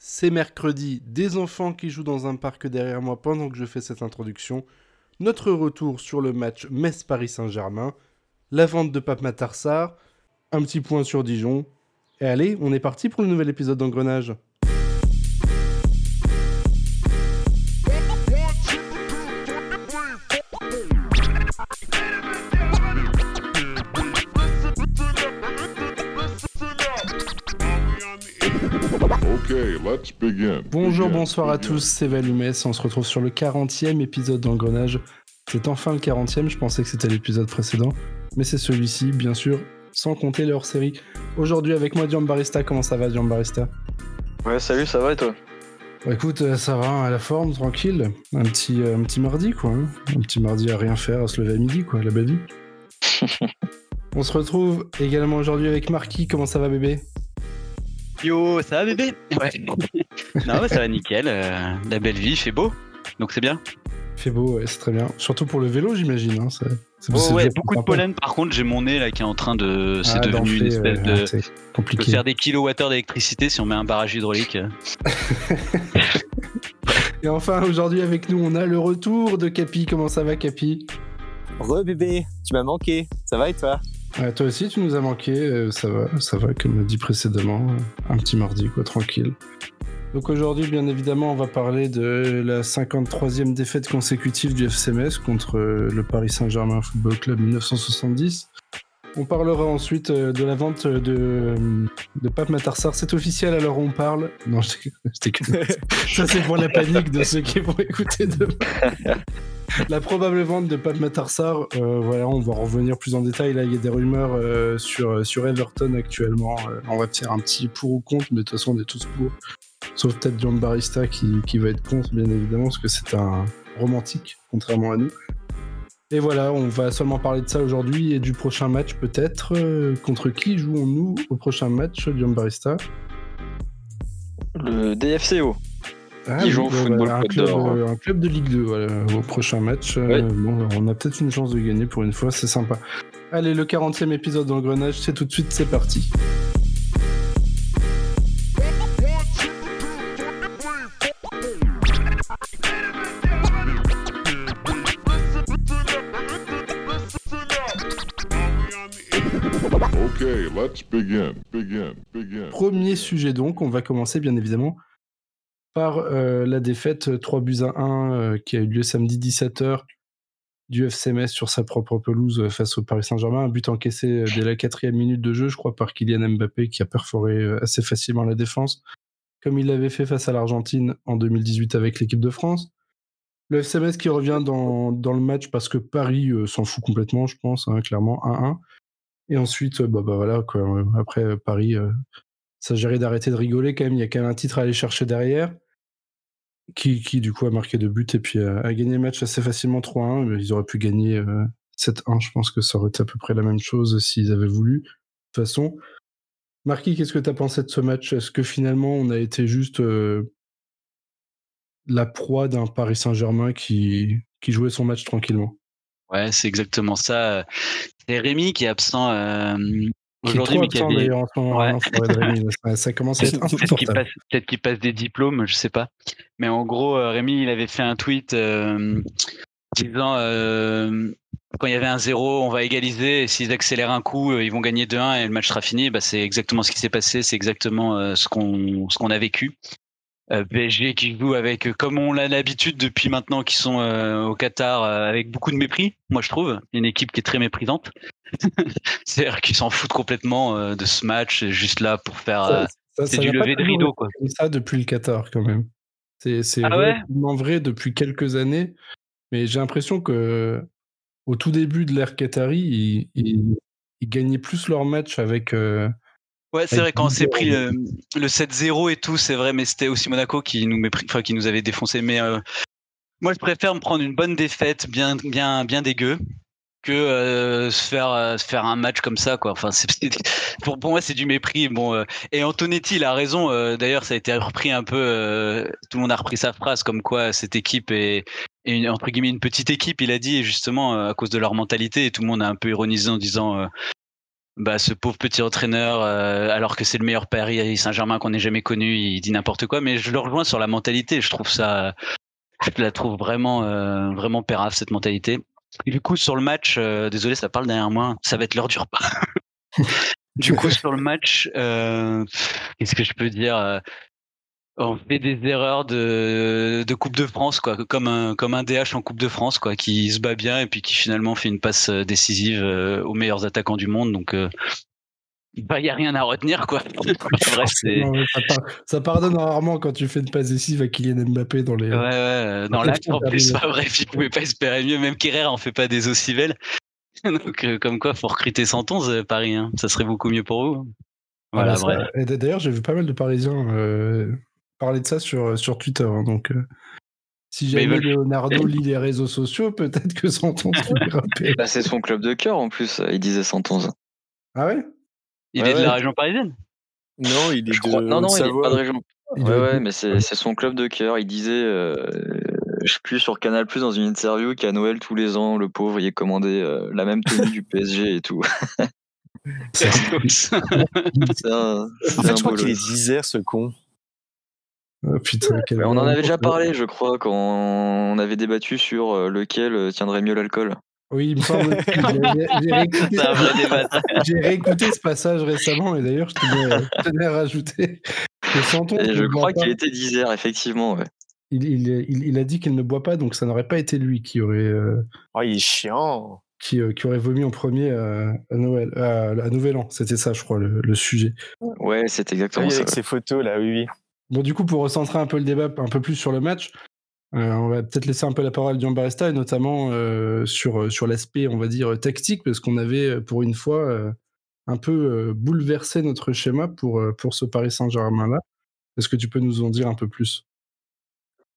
C'est mercredi, des enfants qui jouent dans un parc derrière moi pendant que je fais cette introduction. Notre retour sur le match Metz-Paris Saint-Germain, la vente de Pape Matarsar, un petit point sur Dijon. Et allez, on est parti pour le nouvel épisode d'Engrenage. Bonjour, bonsoir à tous, c'est Valumès. On se retrouve sur le 40e épisode d'Engrenage. C'est enfin le 40e, je pensais que c'était l'épisode précédent, mais c'est celui-ci, bien sûr, sans compter leur série. Aujourd'hui, avec moi, Barista. Comment ça va, Barista? Ouais, salut, ça va et toi? Bah, écoute, euh, ça va, à la forme, tranquille. Un petit, euh, un petit mardi, quoi. Hein. Un petit mardi à rien faire, à se lever à midi, quoi, la belle vie. On se retrouve également aujourd'hui avec Marquis. Comment ça va, bébé? Yo, ça va bébé Ouais. non, ça va nickel. Euh, la belle vie, il fait beau. Donc c'est bien. Il fait beau, ouais, c'est très bien. Surtout pour le vélo, j'imagine. Hein, oh, ouais, beaucoup de pollen. Par contre, j'ai mon nez là qui est en train de. C'est ah, devenu une espèce de. Compliqué. faire des kilowattheures d'électricité si on met un barrage hydraulique. Et enfin, aujourd'hui avec nous, on a le retour de Capi. Comment ça va, Capi? Re bébé, tu m'as manqué. Ça va et toi? Toi aussi, tu nous as manqué. Euh, ça va, ça va, comme dit précédemment. Un petit mardi, quoi, tranquille. Donc aujourd'hui, bien évidemment, on va parler de la 53e défaite consécutive du FCMS contre euh, le Paris Saint-Germain Football Club 1970. On parlera ensuite euh, de la vente de, de Pape Matarsar. C'est officiel alors on parle. Non, je Ça, c'est pour la panique de ceux qui vont écouter demain. la probable vente de Pape Matarsar, euh, voilà, on va revenir plus en détail. Là, il y a des rumeurs euh, sur, Everton actuellement. on va faire un petit pour ou contre, mais de toute façon, on est tous pour. Sauf peut-être John Barista qui, va être contre, bien évidemment, parce que c'est un romantique, contrairement à nous. Et voilà, on va seulement parler de ça aujourd'hui et du prochain match peut-être. Euh, contre qui jouons-nous au prochain match, Guillaume Barista? Le DFCO. Ah, qui joue au football un, club, euh, un, club, de Ligue 2 au prochain match. Euh, bon, on a peut-être une chance de gagner pour une fois, c'est sympa. Allez, le 40e épisode d'Engrenage, c'est tout de suite, c'est parti. Premier sujet donc, on va commencer bien évidemment par euh, la défaite 3 buts à 1 euh, qui a eu lieu samedi 17h du FCMS sur sa propre pelouse euh, face au Paris Saint-Germain. Un but encaissé dès la quatrième minute de jeu, je crois, par Kylian Mbappé qui a perforé assez facilement la défense, comme il l'avait fait face à l'Argentine en 2018 avec l'équipe de France. Le FCMS qui revient dans, le match parce que Paris s'en fout complètement, je pense, hein, clairement, 1-1. Et ensuite, bah, bah voilà. Après, Paris s'agirait d'arrêter de rigoler quand même. Il y a quand même un titre à aller chercher derrière. Qui, qui du coup a marqué deux buts et puis a, gagné le match assez facilement 3-1. Ils auraient pu gagner 7-1. Je pense que ça aurait été à peu près la même chose s'ils avaient voulu. De toute façon. Marquis, qu'est-ce que tu as pensé de ce match? Est-ce que finalement on a été juste la proie d'un Paris Saint-Germain qui, qui jouait son match tranquillement? Ouais, c'est exactement ça. C'est Rémi qui est absent euh, aujourd'hui, mais qui des... en ce moment, hein, ça, commence à être. Peut-être qu'il passe, des diplômes, je sais pas. Mais en gros, euh, Rémi, il avait fait un tweet euh, disant quand il y avait un zéro, on va égaliser. S'ils accélèrent un coup, ils vont gagner 2-1 et le match sera fini. Bah, c'est exactement ce qui s'est passé. C'est exactement ce qu'on ce qu'on a vécu. Euh, PSG qui joue avec, euh, comme on l'a l'habitude depuis maintenant, qui sont euh, au Qatar avec beaucoup de mépris, moi je trouve, une équipe qui est très méprisante. C'est-à-dire qu'ils s'en foutent complètement de ce match, juste là pour faire c'est du lever de rideau. Quoi. ça depuis le Qatar quand même. C'est ah vrai depuis quelques années, mais j'ai l'impression que au tout début de l'ère Qatari, ils, gagnaient plus leur match avec Ouais, c'est vrai, quand on s'est pris le, 7-0 et tout, c'est vrai, mais c'était aussi Monaco qui nous, enfin, qui nous avait défoncé. Mais euh, moi, je préfère me prendre une bonne défaite bien, bien, bien dégueu que euh, se faire euh, se faire un match comme ça quoi. Enfin pour, pour moi c'est du mépris. Bon et Antonetti il a raison d'ailleurs ça a été repris un peu tout le monde a repris sa phrase comme quoi cette équipe est, est entre guillemets une petite équipe il a dit justement à cause de leur mentalité et tout le monde a un peu ironisé en disant bah, ce pauvre petit entraîneur, euh, alors que c'est le meilleur Paris Saint-Germain qu'on ait jamais connu, il dit n'importe quoi. Mais je le rejoins sur la mentalité. Je trouve ça, je la trouve vraiment, euh, vraiment pérave cette mentalité. Et du coup, sur le match, euh, désolé, ça parle derrière moi. Ça va être l'heure du repas. du coup, sur le match, qu'est-ce que je peux dire on fait des erreurs de, de Coupe de France, quoi, comme un, comme un DH en Coupe de France, quoi, qui se bat bien et puis qui finalement fait une passe euh, décisive euh, aux meilleurs attaquants du monde. Donc, il euh, bah, y a rien à retenir, quoi. ça, pardonne rarement quand tu fais une passe décisive à Kylian Mbappé dans les. Ouais, ouais, dans l'acte, en plus, bref, il pouvait pas espérer mieux. Même Kerrer en fait pas des aussi belles. Donc, comme quoi, faut recruter 111 Paris, hein. ça serait beaucoup mieux pour vous. Voilà, D'ailleurs, j'ai vu pas mal de Parisiens parler de ça sur, euh, sur Twitter. Hein, donc, euh, si jamais Leonardo lit les réseaux sociaux, peut-être que Santon bah, C'est son club de cœur en plus, il disait 111. Ah ouais? Il est de la région parisienne Non, il est de Non, non, il n'est pas de région. Ouais, ouais, mais c'est son club de cœur. Il disait, euh, je sais plus, sur Canal Plus dans une interview qu'à Noël tous les ans, le pauvre, il est commandé la même tenue du PSG et tout. C'est un, en fait, je crois qu'il est d'Isère, ce con. Oh, on en avait déjà parlé, je crois, quand on avait débattu sur euh, lequel euh, tiendrait mieux l'alcool. Oui, il me semble. J'ai réécouté, ce passage récemment, et d'ailleurs, je tenais, à rajouter que je crois qu'il était d'Isère, effectivement. Il, a dit qu'il ne boit pas, donc ça n'aurait pas été lui qui aurait. Euh, oh, il est chiant. Qui, aurait vomi en premier à, Noël, à, Nouvel An. C'était ça, je crois, le, sujet. Ouais, c'est exactement ça. Avec ces photos là, oui, oui. Bon, du coup, pour recentrer un peu le débat un peu plus sur le match, euh, on va peut-être laisser un peu la parole à Dion Barista, et notamment euh, sur, euh, sur l'aspect, on va dire, tactique, parce qu'on avait, pour une fois, un peu bouleversé notre schéma pour, pour ce Paris Saint-Germain-là. Est-ce que tu peux nous en dire un peu plus?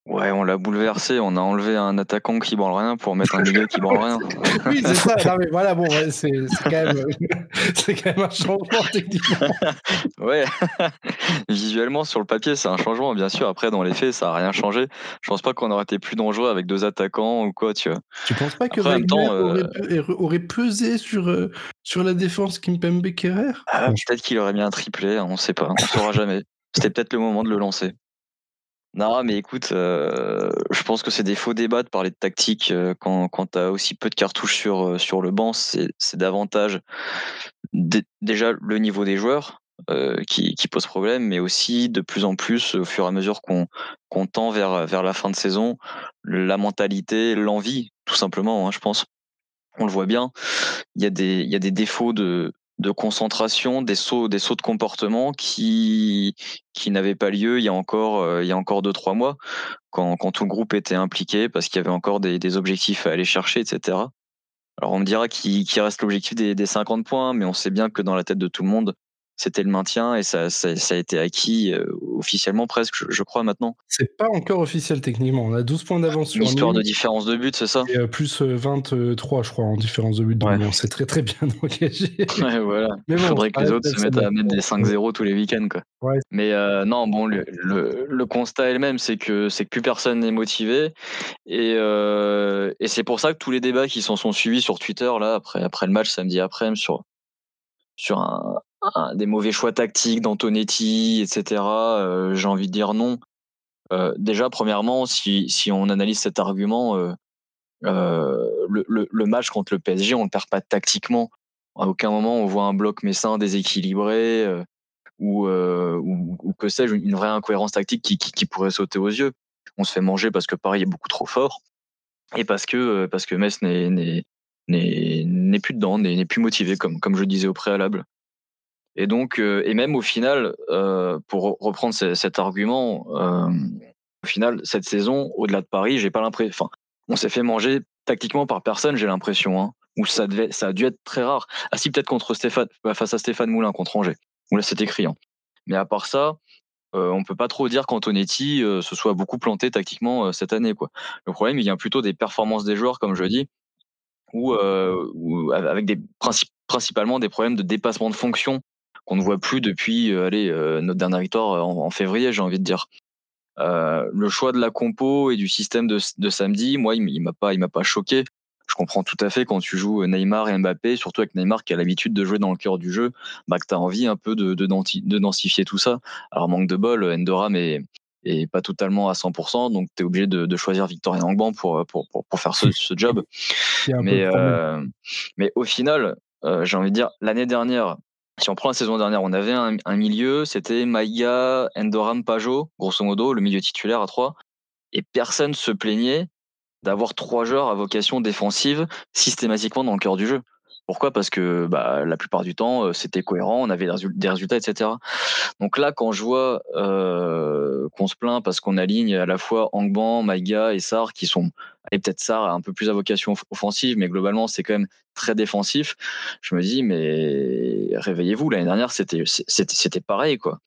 Ouais, on l'a bouleversé. On a enlevé un attaquant qui branle rien pour mettre un milieu qui branle rien. oui, c'est ça. Non, mais voilà, bon, c'est quand, même, quand même un changement techniquement. ouais. Visuellement, sur le papier, c'est un changement. Bien sûr, après, dans les faits, ça n'a rien changé. Je pense pas qu'on aurait été plus dangereux avec deux attaquants ou quoi, tu vois. Tu penses pas que Wagner aurait, euh, aurait, pesé sur, euh, sur la défense Kimpembe Kerrer ah, Peut-être qu'il aurait mis un triplé, hein, on sait pas. On saura jamais. C'était peut-être le moment de le lancer. Non, mais écoute, euh, je pense que c'est des faux débats de parler de tactique euh, quand, quand tu aussi peu de cartouches sur, euh, sur le banc. C'est davantage déjà le niveau des joueurs qui, pose problème, mais aussi de plus en plus, au fur et à mesure qu'on qu'on tend vers, vers la fin de saison, la mentalité, l'envie, tout simplement, hein, je pense. On le voit bien. Il y il y a des défauts de, de concentration, des sauts, des sauts de comportement qui, qui n'avaient pas lieu il y a encore, euh, il y a encore deux, trois mois, quand, tout le groupe était impliqué parce qu'il y avait encore des, des, objectifs à aller chercher, etc. Alors on me dira qu'il reste l'objectif des, des 50 points, mais on sait bien que dans la tête de tout le monde, c'était le maintien et ça, ça, a été acquis euh, officiellement presque, je, crois, maintenant. C'est pas encore officiel techniquement. On a 12 points d'avance sur Une histoire de différence de but, c'est ça? Et euh, plus 23, euh, je crois, en différence de but. Donc on s'est très très bien engagé. Ouais, voilà. Il faudrait que les autres se mettent à mettre des 5-0 tous les week-ends. Quoi. Mais non, bon, le, le, constat est le même, c'est que, c'est que plus personne n'est motivé. Et, et c'est pour ça que tous les débats qui s'en sont suivis sur Twitter, là, après, après le match samedi après, sur, sur un, des mauvais choix tactiques d'Antonetti, etc. Euh, j'ai envie de dire non. Euh, déjà, premièrement, si, on analyse cet argument, euh, le, match contre le PSG, on ne perd pas tactiquement. À aucun moment on voit un bloc messin déséquilibré ou, que sais-je, une vraie incohérence tactique qui, pourrait sauter aux yeux. On se fait manger parce que Paris est beaucoup trop fort et parce que, parce que Metz n'est plus dedans, n'est plus motivé, comme je disais au préalable. Et donc, euh, et même au final, euh, pour reprendre cet argument, euh, au final, cette saison, au-delà de Paris, j'ai pas l'impression. Enfin, on s'est fait manger tactiquement par personne, j'ai l'impression. Hein, où ça ça a dû être très rare. Ah si, peut-être contre Stéphane, bah, face à Stéphane Moulin contre Angers. Où là, c'était criant. Mais à part ça, on peut pas trop dire qu'Antonetti se soit beaucoup planté tactiquement cette année. Quoi. Le problème, il vient plutôt des performances des joueurs, comme je dis, ou avec des principalement des problèmes de dépassement de fonction qu'on ne voit plus depuis euh, allez, euh, notre dernière victoire euh, en, février, j'ai envie de dire. le choix de la compo et du système de, samedi, moi, il, m'a pas, il m'a pas choqué. je comprends tout à fait quand tu joues Neymar et Mbappé, surtout avec Neymar qui a l'habitude de jouer dans le cœur du jeu, bah, que tu as envie un peu de, de, densifier tout ça. Alors, manque de bol, Endoram est, et pas totalement à 100%, donc tu es obligé de, choisir Victorien Angban pour, pour, pour, faire ce, ce job. mais, euh, mais au final, euh, j'ai envie de dire, l'année dernière, si on prend la saison dernière, on avait un, milieu, c'était Maïga, Endoram, Pajot, grosso modo, le milieu titulaire à 3, et personne se plaignait d'avoir trois joueurs à vocation défensive systématiquement dans le cœur du jeu. Pourquoi? Parce que bah, la plupart du temps, euh, c'était cohérent, on avait des résultats, etc. Donc là, quand je vois euh, qu'on se plaint parce qu'on aligne à la fois Angban, Maïga et Sar, qui sont, et peut-être Sar un peu plus à vocation offensive, mais globalement, c'est quand même très défensif, je me dis, mais réveillez-vous, l'année dernière, c'était pareil. quoi.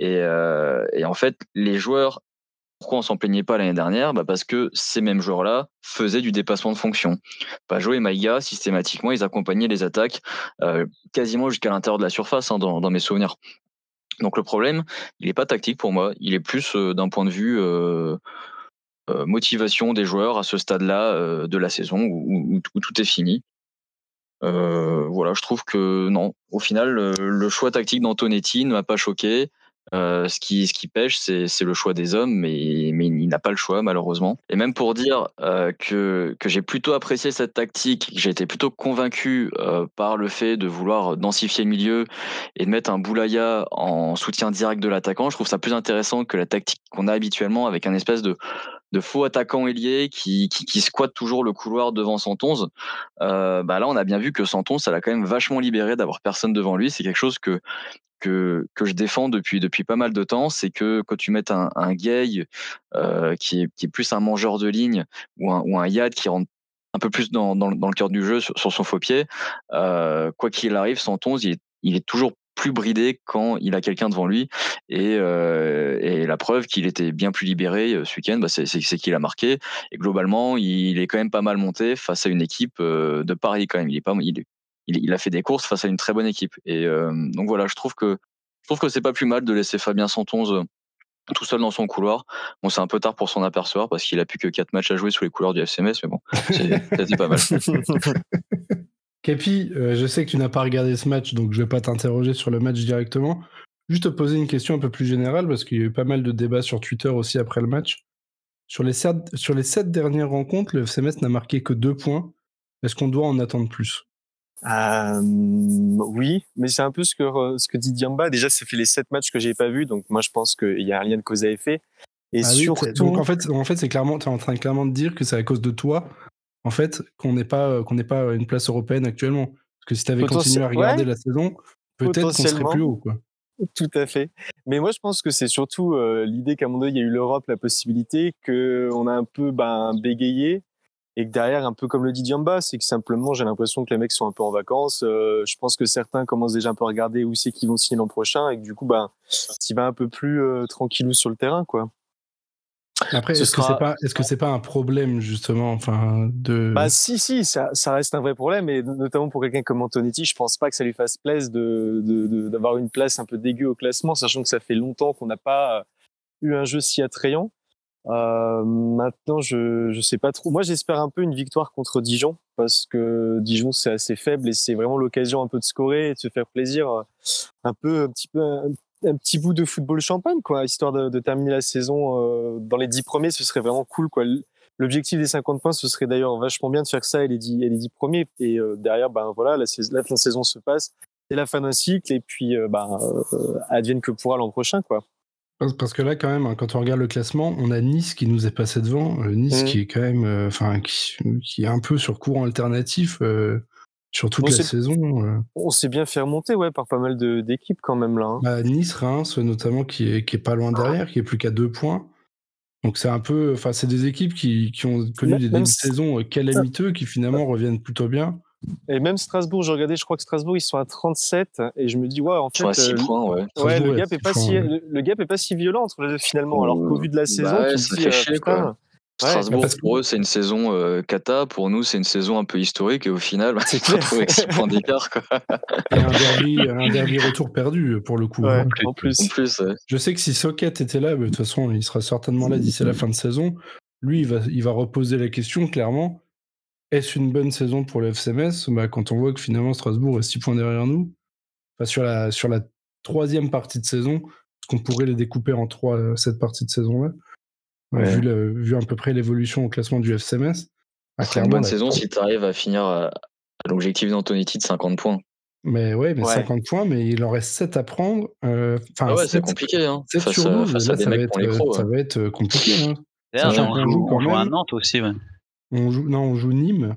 Euh, et, en fait, les joueurs pourquoi on s'en plaignait pas l'année dernière? Bah Parce que ces mêmes joueurs-là faisaient du dépassement de fonction. Pajot et Maïga, systématiquement, ils accompagnaient les attaques euh, quasiment jusqu'à l'intérieur de la surface, hein, dans, mes souvenirs. Donc le problème, il n'est pas tactique pour moi, il est plus euh, d'un point de vue euh, motivation des joueurs à ce stade-là de la saison où, tout est fini. voilà, je trouve que non, au final, le choix tactique d'Antonetti ne m'a pas choqué. Euh, ce, qui, ce qui pêche, c'est le choix des hommes, mais, il n'a pas le choix, malheureusement. Et même pour dire euh, que, j'ai plutôt apprécié cette tactique, j'ai été plutôt convaincu euh, par le fait de vouloir densifier le milieu et de mettre un Boulaya en soutien direct de l'attaquant, je trouve ça plus intéressant que la tactique qu'on a habituellement avec un espèce de, faux attaquant ailier qui, qui, toujours le couloir devant Santonze. Bah là, on a bien vu que Santonze, ça l'a quand même vachement libéré d'avoir personne devant lui. C'est quelque chose que que, je défends depuis, depuis pas mal de temps, c'est que quand tu mets un, un gay euh, qui, est, plus un mangeur de ligne ou un, yad qui rentre un peu plus dans, dans, le cœur du jeu sur, son faux pied, euh, quoi qu'il arrive, Santonze, il est, il est toujours plus bridé quand il a quelqu'un devant lui. Et, euh, la preuve qu'il était bien plus libéré ce week-end, bah c'est qu'il a marqué. Et globalement, il est quand même pas mal monté face à une équipe de Paris quand même. Il est pas, il est, il, a fait des courses face à une très bonne équipe. Et euh, donc voilà, je trouve que je trouve que c'est pas plus mal de laisser Fabien Santonze euh, tout seul dans son couloir. Bon, c'est un peu tard pour s'en apercevoir parce qu'il a plus que 4 matchs à jouer sous les couleurs du FCMS, mais bon, c'est pas mal. Capi, euh, je sais que tu n'as pas regardé ce match, donc je vais pas t'interroger sur le match directement. Juste te poser une question un peu plus générale parce qu'il y a eu pas mal de débats sur Twitter aussi après le match. Sur les sept, sur les sept dernières rencontres, le FCMS n'a marqué que deux points. Est-ce qu'on doit en attendre plus? Euh, oui, mais c'est un peu ce que ce que dit Diamba. Déjà, ça fait les sept matchs que j'ai pas vu, donc moi je pense qu'il y a un lien de cause à effet. Et ah surtout, donc en fait, en fait, c'est clairement, tu es en train clairement de dire que c'est à cause de toi, en fait, qu'on n'est pas qu'on n'est pas une place européenne actuellement. Parce que si tu avais continué à regarder la saison, peut-être qu'on serait plus haut, quoi. Tout à fait. Mais moi, je pense que c'est surtout euh, l'idée qu'à un moment donné, il y a eu l'Europe, la possibilité, qu'on a un peu ben, bégayé et que derrière, un peu comme le dit Diamba, c'est que simplement, j'ai l'impression que les mecs sont un peu en vacances. Euh, je pense que certains commencent déjà un peu à regarder où c'est qu'ils vont signer l'an prochain et que du coup, ben, tu vas un peu plus euh, tranquillou sur le terrain, quoi. Après, est-ce que c'est pas, est-ce que c'est pas un problème justement, enfin, de. Bah si, si, ça, ça reste un vrai problème et notamment pour quelqu'un comme Antonetti, je pense pas que ça lui fasse plaisir de, de, d'avoir une place un peu dégueu au classement, sachant que ça fait longtemps qu'on n'a pas eu un jeu si attrayant. Euh, maintenant, je je sais pas trop. Moi, j'espère un peu une victoire contre Dijon parce que Dijon c'est assez faible et c'est vraiment l'occasion un peu de scorer et de se faire plaisir, euh, un peu un petit bout de football champagne quoi, histoire de, de terminer la saison euh, dans les dix premiers, ce serait vraiment cool quoi. L'objectif des 50 points, ce serait d'ailleurs vachement bien de faire ça et les 10, et les 10 premiers. Et derrière, ben voilà, la, la, la, saison se passe, c'est la fin d'un cycle et puis ben advienne que pourra l'an prochain quoi. Parce que là, quand même, hein, quand on regarde le classement, on a Nice qui nous est passé devant. Euh, nice mmh. qui est quand même, euh, enfin, qui, est un peu sur courant alternatif euh, sur toute la saison. On s'est bien fait remonter, ouais, par pas mal d'équipes quand même là. Hein. Bah, nice, Reims, notamment, qui est, qui est pas loin derrière, qui est plus qu'à deux points. Donc c'est un peu, enfin, c'est des équipes qui, qui ont connu des débuts de saison calamiteux, qui finalement reviennent plutôt bien. Et même Strasbourg, j'ai regardé, je crois que Strasbourg, ils sont à 37. Et je me dis, ouais, en fait. Ils 6 points, ouais. ouais le, gap est pas si, le, gap est pas si violent entre les deux, finalement. Alors qu'au vu de la bah saison, bah ça fait chier, quoi. Strasbourg, pour eux, c'est une saison euh, cata. Pour nous, c'est une saison un peu historique. Et au final, bah, c'est retrouvé avec 6 points d'écart. Et un derby, un derby retour perdu, pour le coup. Ouais, hein. en plus. En plus Je sais que si Socket était là, de toute façon, il sera certainement là d'ici la fin de saison. Lui, il va, il va reposer la question, clairement est-ce une bonne saison pour le FCMS bah, Quand on voit que finalement Strasbourg est 6 points derrière nous, sur, la, sur la troisième partie de saison, est-ce qu'on pourrait les découper en trois euh, cette partie de saison-là? Vu, vu à peu près l'évolution au classement du FCMS. Ah, c'est une bonne saison si tu arrives à finir à, l'objectif d'Antonetti de 50 points. Mais ouais, mais 50 points, mais il en reste 7 à prendre. Euh, ah ouais, c'est compliqué. Hein. face, à des ça, mecs va être, ça va être compliqué. Hein. on, joue, on joue à Nantes aussi. Ouais. On joue, non, on joue Nîmes.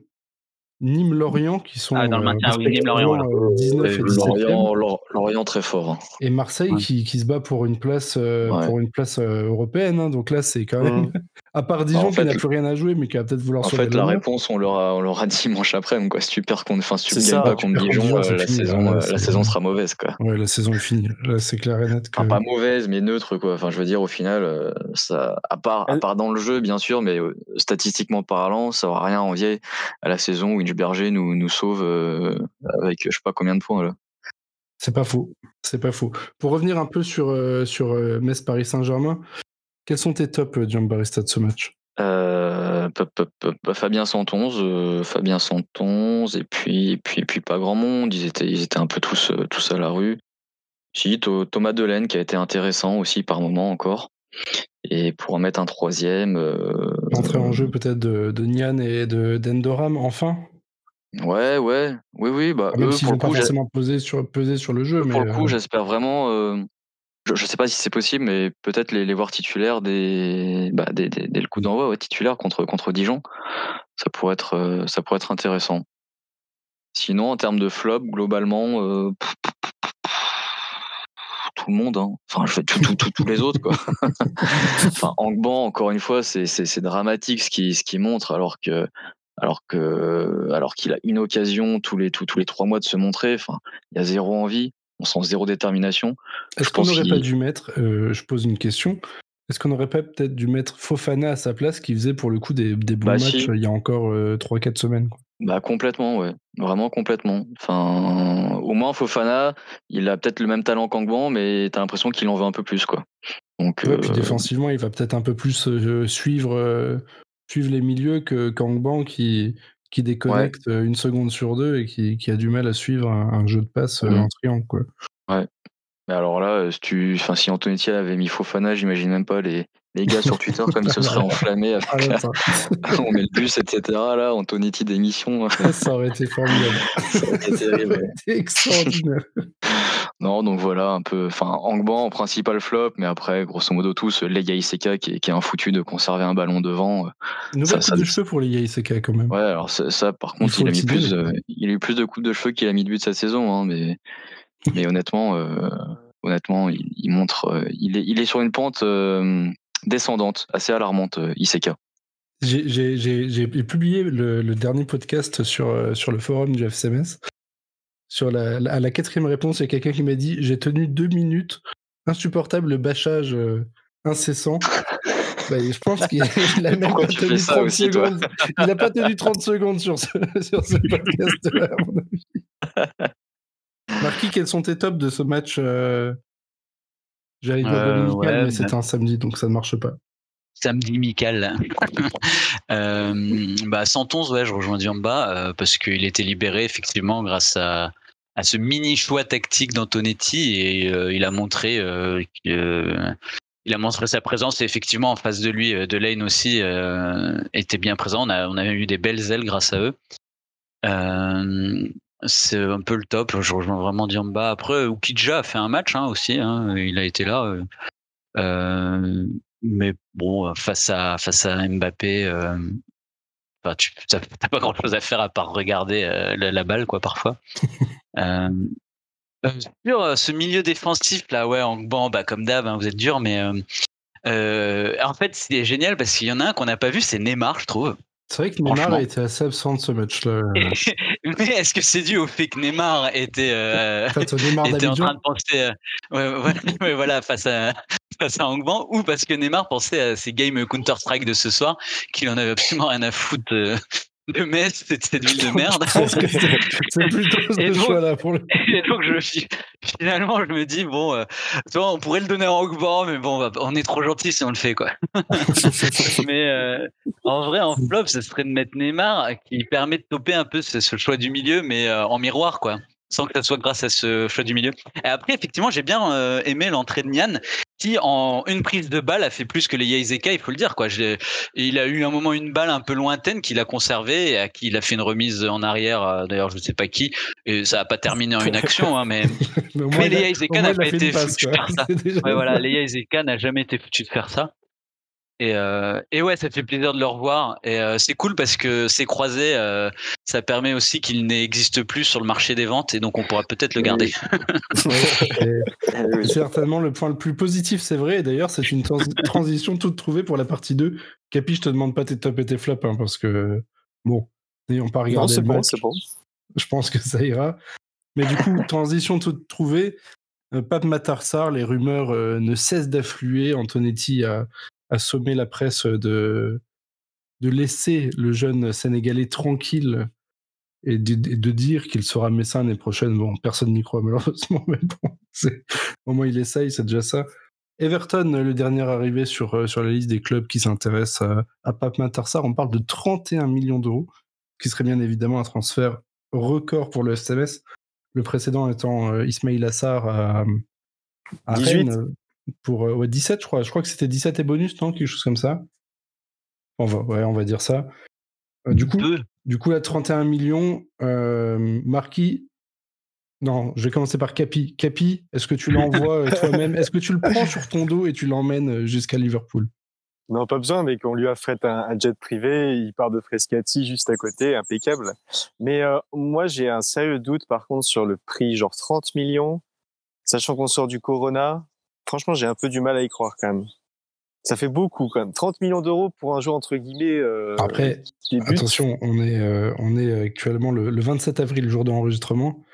Nîmes-Lorient qui sont ah, dans le maintien, oui, Nîmes-Lorient, 19 et 17 Lorient, Lorient très fort. Hein. Et Marseille qui, qui, se bat pour une place, euh, pour une place euh, européenne. Hein. donc là, c'est quand même. À part Dijon bah, qui n'a plus rien à jouer, mais qui va peut-être vouloir En fait, la réponse, on l'aura, on l'aura dimanche après. Quoi. Si tu perds contre, enfin, si tu gagnes pas contre Dijon, euh, la, saison, la saison sera mauvaise. Quoi. Ouais, la saison est finie. Là, c'est clair et net. pas mauvaise, mais neutre. Quoi. Enfin, je veux dire, au final, ça, à, part, à part dans le jeu, bien sûr, mais statistiquement parlant, ça va rien envier à la saison où Berger nous, nous sauve euh, avec je sais pas combien de points là. C'est pas faux, c'est pas faux. Pour revenir un peu sur, euh, sur euh, Metz Paris Saint-Germain, quels sont tes tops, John Barista, de ce match? Bah, Fabien 111, Fabien 111, et puis, et puis, et puis pas grand monde, ils étaient, ils étaient un peu tous, tous à la rue. Si, Thomas Delaine qui a été intéressant aussi par moment encore. Et pour en mettre un troisième. Entrer en jeu peut-être de, de Nian et de d'Endoram, enfin? Ouais, ouais, oui, oui, bah, ah, Même pour le pas forcément peser sur, peser sur le jeu. Pour le coup, euh, j'espère vraiment. Euh, je, ne sais pas si c'est possible, mais peut-être les, voir titulaires des, bah, dès, le coup d'envoi, ouais, titulaires contre, contre Dijon. Ça pourrait être, euh, ça pourrait être intéressant. Sinon, en termes de flop, globalement, tout le monde. Hein. Enfin, je fais tous les autres, quoi. enfin, Angban, encore une fois, c'est dramatique ce qui, ce qui montre, alors que alors que alors qu'il a une occasion tous les tous les trois mois de se montrer. Enfin, il y a zéro envie, on sent zéro détermination. Est-ce qu'on n'aurait pas dû mettre, euh, je pose une question, est-ce qu'on n'aurait pas peut-être dû mettre Fofana à sa place qui faisait pour le coup des, des bons bah, matchs il y a encore euh, trois 3-4 semaines Bah complètement, ouais. Vraiment complètement. Enfin, au moins Fofana, il a peut-être le même talent qu'Angban, mais t'as l'impression qu'il en veut un peu plus, quoi. Donc, ouais, puis euh, défensivement, il va peut-être un peu plus suivre suivre les milieux que Kangban qui, qui déconnecte euh, une seconde sur deux et qui, qui a du mal à suivre un, jeu de passe euh, mmh. en triangle. Quoi. Ouais. Mais alors là, euh, si, tu... enfin, si Antonetti avait mis Fofana, j'imagine même pas les, les gars sur Twitter comme ils se seraient enflammés avec ah, on met le bus, etc. Là, Antonetti d'émission. ça aurait été formidable. ça aurait été terrible. extraordinaire. Non, donc voilà, un peu. Enfin, Angban en principal flop, mais après, grosso modo, tous, les Iseka qui est, qui est un foutu de conserver un ballon devant. Nouvelle coupe de cheveux pour les Iseka quand même. Ouais, alors ça, par contre, il, a mis plus, il a eu plus de coupes de cheveux qu'il a mis de but cette saison, hein, mais, mais honnêtement, euh, honnêtement, il, montre. Euh, il, est, il est sur une pente euh, descendante, assez alarmante, Iseka. J'ai publié le, le, dernier podcast sur, sur le forum du FCMS sur la, à la quatrième réponse, il y a quelqu'un qui m'a dit J'ai tenu deux minutes, insupportable le bâchage euh, incessant. bah, je pense qu'il a même pas tenu 30 secondes. il n'a pas tenu 30 secondes sur ce, sur ce podcast-là, à mon avis. Marquis, quels sont tes tops de ce match euh... J'allais dire euh, dominical, mais c'était un samedi, donc ça ne marche pas samedi Michael. euh, bah 111, ouais, je rejoins Diamba euh, parce qu'il était libéré effectivement grâce à, à ce mini choix tactique d'Antonetti et euh, il a montré euh, il a montré sa présence et effectivement en face de lui de Lane aussi était bien présent. On a on a eu des belles ailes grâce à eux. C'est un peu le top. Je rejoins vraiment Diamba. Après Ukidja a fait un match hein, aussi hein, il a été là mais bon face à face à Mbappé Enfin, tu n'as pas grand chose à faire à part regarder la, balle, quoi, parfois. Euh, euh, sur euh, ce milieu défensif, là, ouais, en, bon, bah, comme d'hab, hein, vous êtes dur, mais en fait, c'est génial parce qu'il y en a un qu'on n'a pas vu, c'est Neymar, je trouve. C'est vrai que Neymar a été assez absent de ce match-là. mais est-ce que c'est dû au fait que Neymar était, euh, était en train de penser, euh, ouais, ouais, voilà, face à face à Angban, ou parce que Neymar pensait à ses games Counter Strike de ce soir, qu'il en avait absolument rien à foutre de Metz, c'est cette ville de merde. c'est plutôt ce choix-là pour le. Et donc, je, finalement, je me dis, bon, euh, on pourrait le donner à Roquefort, mais bon, on est trop gentil si on le fait, quoi. mais euh, en vrai, en flop, ce serait de mettre Neymar, qui permet de toper un peu ce, ce choix du milieu, mais euh, en miroir, quoi sans que ça soit grâce à ce choix du milieu. Et après, effectivement, j'ai bien euh, aimé l'entrée de Nian, qui en une prise de balle a fait plus que les Yaizeka, il faut le dire. Quoi. Il a eu un moment une balle un peu lointaine qu'il a conservée et à qui il a fait une remise en arrière, euh, d'ailleurs je ne sais pas qui, et ça n'a pas terminé en une action, hein, mais, mais, les Yaizeka n'a pas été foutu de faire ça. Ouais, voilà, les Yaizeka n'a jamais été foutu de faire ça. Et, euh, et, ouais, ça fait plaisir de le revoir. Et euh, c'est cool parce que ces croisés, euh, ça permet aussi qu'il n'existe plus sur le marché des ventes et donc on pourra peut-être le garder. certainement le point le plus positif, c'est vrai. Et d'ailleurs, c'est une transition toute trouvée pour la partie 2. Capi, je te demande pas tes top et tes flops hein, parce que, bon, n'ayons pas regardé le match. Bon, bon. Je pense que ça ira. Mais du coup, transition toute trouvée. Pape Matarsar, les rumeurs ne cessent d'affluer. Antonetti a, assommer la presse de, de laisser le jeune Sénégalais tranquille et de, dire qu'il sera Messin l'année prochaine. Bon, personne n'y croit malheureusement, mais bon, au moins il essaye, c'est déjà ça. Everton, le dernier arrivé sur, euh, sur la liste des clubs qui s'intéressent à, à Pape Matarsar, on parle de 31 millions d'euros, qui serait bien évidemment un transfert record pour le SMS. Le précédent étant euh, Ismail Assar à, à Rennes, pour euh, ouais, 17, je crois. Je crois que c'était 17 et bonus, non Quelque chose comme ça. On va, ouais, on va dire ça. Euh, du coup, du coup, là, 31 millions, euh, Marquis. Non, je vais commencer par Capi. Capi, est-ce que tu l'envoies toi-même? Est-ce que tu le prends sur ton dos et tu l'emmènes jusqu'à Liverpool? Non, pas besoin, mais qu'on lui affrète un, un, jet privé, il part de Frescati juste à côté, impeccable. Mais moi, j'ai un sérieux doute, par contre, sur le prix, genre 30 millions, sachant qu'on sort du Corona, franchement, j'ai un peu du mal à y croire quand même. Ça fait beaucoup quand même. 30 millions d'euros pour un joueur entre guillemets. Euh, Après, attention, on est, euh, on est actuellement le, 27 avril, le jour de l'enregistrement.